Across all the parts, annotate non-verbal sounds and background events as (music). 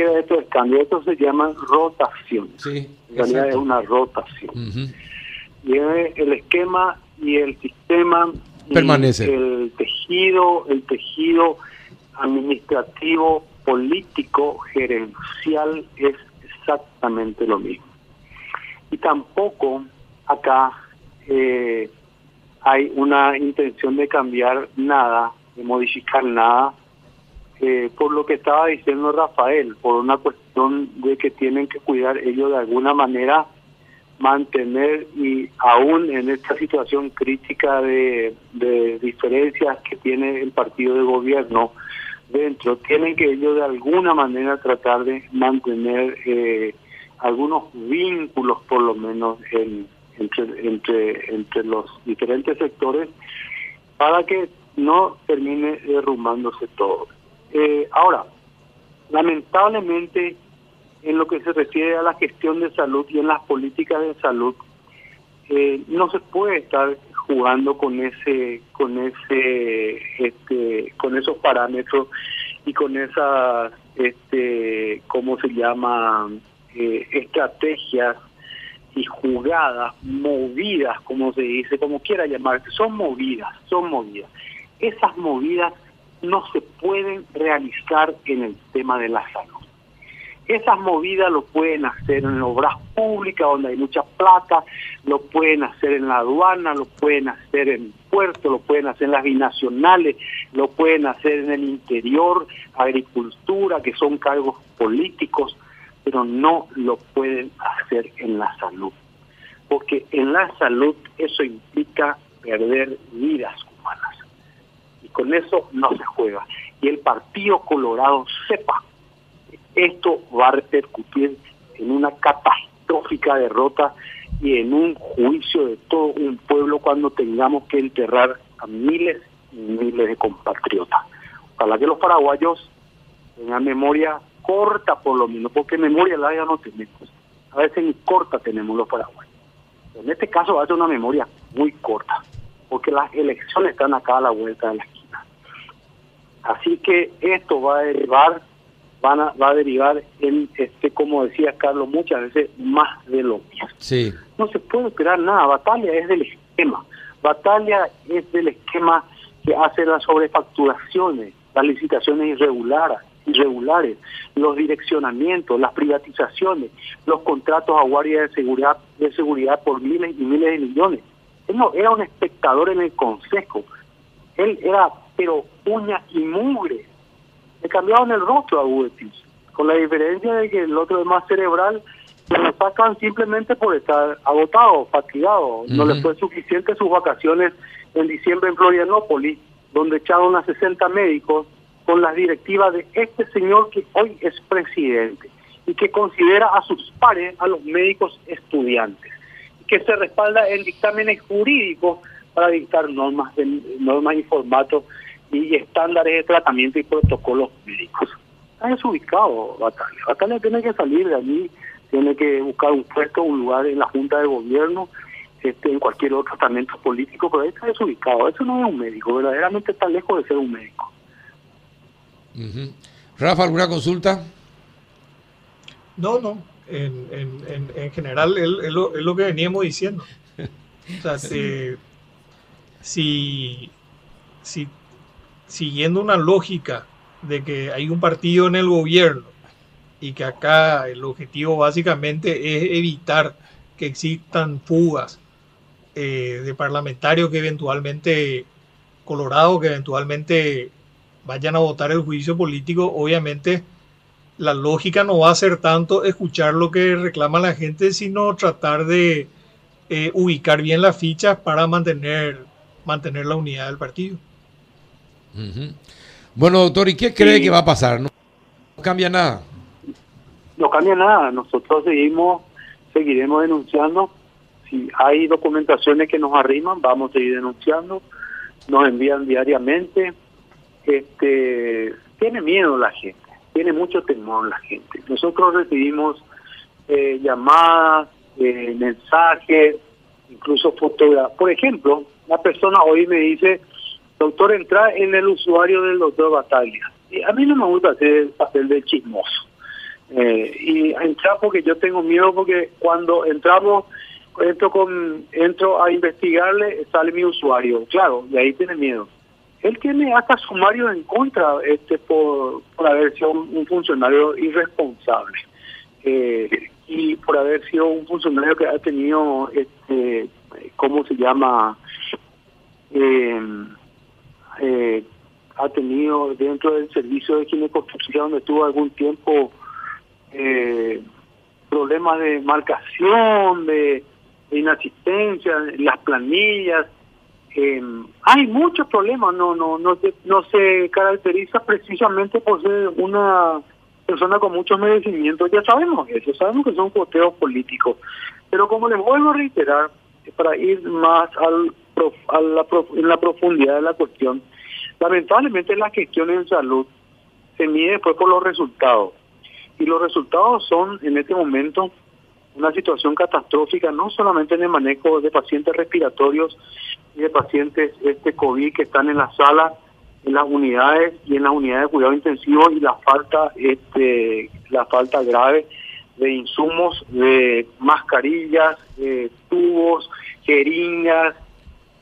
queda de estos. Esto se llama rotación. Sí, en realidad es una rotación. Y el esquema y el sistema permanece. El tejido, el tejido administrativo, político, gerencial es exactamente lo mismo. Y tampoco acá eh, hay una intención de cambiar nada, de modificar nada, eh, por lo que estaba diciendo Rafael, por una cuestión de que tienen que cuidar ellos de alguna manera mantener y aún en esta situación crítica de, diferencias que tiene el partido de gobierno dentro, tienen que ellos de alguna manera tratar de mantener eh, algunos vínculos por lo menos entre, entre, entre los diferentes sectores para que no termine derrumbándose todo. Eh, ahora, lamentablemente en lo que se refiere a la gestión de salud y en las políticas de salud, eh, no se puede estar jugando con ese, con ese, este, con esos parámetros y con esas, este, ¿cómo se llama? Eh, estrategias y jugadas movidas, como se dice, como quiera llamarse, son movidas, son movidas. Esas movidas no se pueden realizar en el tema de la salud. Esas movidas lo pueden hacer en obras públicas donde hay mucha plata, lo pueden hacer en la aduana, lo pueden hacer en puerto, lo pueden hacer en las binacionales, lo pueden hacer en el interior, agricultura, que son cargos políticos, pero no lo pueden hacer en la salud. Porque en la salud eso implica perder vidas humanas. Con eso no se juega. Y el Partido Colorado sepa esto va a repercutir en una catastrófica derrota y en un juicio de todo un pueblo cuando tengamos que enterrar a miles y miles de compatriotas. Ojalá que los paraguayos tengan memoria corta por lo menos, porque memoria larga no tenemos. A veces ni corta tenemos los paraguayos. En este caso va a ser una memoria muy corta, porque las elecciones están acá a la vuelta de la esquina. Así que esto va a derivar van a, va a derivar en, este como decía Carlos, muchas veces más de lo mismo. Sí. No se puede esperar nada, batalla es del esquema, batalla es del esquema que hace las sobrefacturaciones, las licitaciones irregulares, irregulares, los direccionamientos, las privatizaciones, los contratos a guardia de seguridad, de seguridad por miles y miles de millones. Él no era un espectador en el consejo, él era pero uña y mugre le cambiaron el rostro a Ubetis, con la diferencia de que el otro es más cerebral, se lo sacan simplemente por estar agotado, fatigado. No le fue suficiente sus vacaciones en diciembre en Florianópolis, donde echaron a 60 médicos con las directivas de este señor que hoy es presidente y que considera a sus pares a los médicos estudiantes, que se respalda en dictámenes jurídicos para dictar normas, de, normas y formatos y estándares de tratamiento y protocolos médicos. Está desubicado Batalla. Batalla tiene que salir de allí, tiene que buscar un puesto, un lugar en la Junta de Gobierno, este, en cualquier otro tratamiento político, pero ahí está desubicado. Eso no es un médico, verdaderamente está lejos de ser un médico. Rafa, ¿alguna consulta? No, no. En, en, en, general es, lo, es, lo, que veníamos diciendo. O sea, si, (laughs) si, si siguiendo una lógica de que hay un partido en el gobierno y que acá el objetivo básicamente es evitar que existan fugas eh, de parlamentarios que eventualmente, Colorado, que eventualmente vayan a votar el juicio político, obviamente la lógica no va a ser tanto escuchar lo que reclama la gente, sino tratar de eh, ubicar bien las fichas para mantener, mantener la unidad del partido. Bueno, doctor, ¿y qué cree que va a pasar? ¿No cambia nada? No cambia nada. Nosotros seguimos, seguiremos denunciando. Si hay documentaciones que nos arriman, vamos a seguir denunciando. Nos envían diariamente. Este, tiene miedo la gente, tiene mucho temor la gente. Nosotros recibimos eh, llamadas, eh, mensajes, incluso fotografías. Por ejemplo, la persona hoy me dice, doctor, entra en el usuario del doctor Bataglia. Y a mí no me gusta hacer el papel de chismoso. Eh, y entrar porque yo tengo miedo porque cuando entramos entro con entro a investigarle sale mi usuario claro y ahí tiene miedo él tiene hasta sumario en contra este por, por haber sido un funcionario irresponsable eh, y por haber sido un funcionario que ha tenido este cómo se llama eh, eh, ha tenido dentro del servicio de ginecología donde tuvo algún tiempo eh, problemas de marcación, de, inasistencia, las planillas. Eh, hay muchos problemas, no, no, no, se, no se caracteriza precisamente por ser una persona con muchos merecimientos, ya sabemos eso, sabemos que son coteos políticos, pero como les vuelvo a reiterar, para ir más al, a la, en la profundidad de la cuestión, lamentablemente la gestión en salud se mide después por los resultados. Y los resultados son en este momento una situación catastrófica, no solamente en el manejo de pacientes respiratorios y de pacientes este COVID que están en la sala, en las unidades y en las unidades de cuidado intensivo y la falta, este, la falta grave de insumos, de mascarillas, de tubos, jeringas,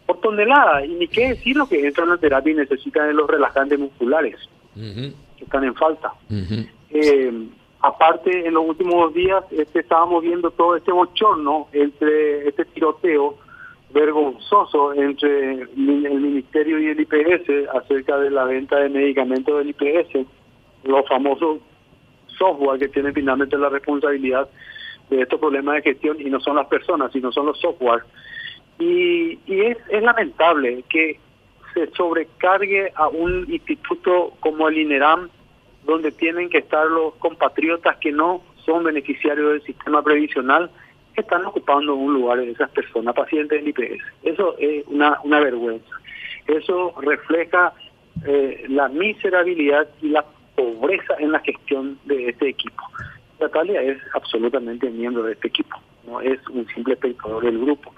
por tonelada. Y ni qué decir lo que entran a la terapia y necesitan de los relajantes musculares, que están en falta. Aparte, en los últimos días este, estábamos viendo todo este bochorno entre este tiroteo vergonzoso entre el Ministerio y el IPS acerca de la venta de medicamentos del IPS, los famosos software que tienen finalmente la responsabilidad de estos problemas de gestión y no son las personas, sino son los software. Y, y es, es lamentable que se sobrecargue a un instituto como el INERAM donde tienen que estar los compatriotas que no son beneficiarios del sistema previsional, que están ocupando un lugar de esas personas, pacientes del IPS. Eso es una, una vergüenza. Eso refleja eh, la miserabilidad y la pobreza en la gestión de este equipo. Natalia es absolutamente miembro de este equipo, no es un simple espectador del grupo.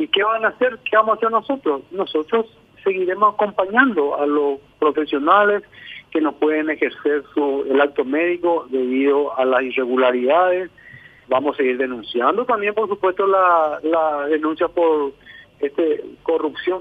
¿Y qué van a hacer? ¿Qué vamos a hacer nosotros? Nosotros seguiremos acompañando a los profesionales que no pueden ejercer su, el acto médico debido a las irregularidades. Vamos a seguir denunciando también, por supuesto, la, denuncia por este corrupción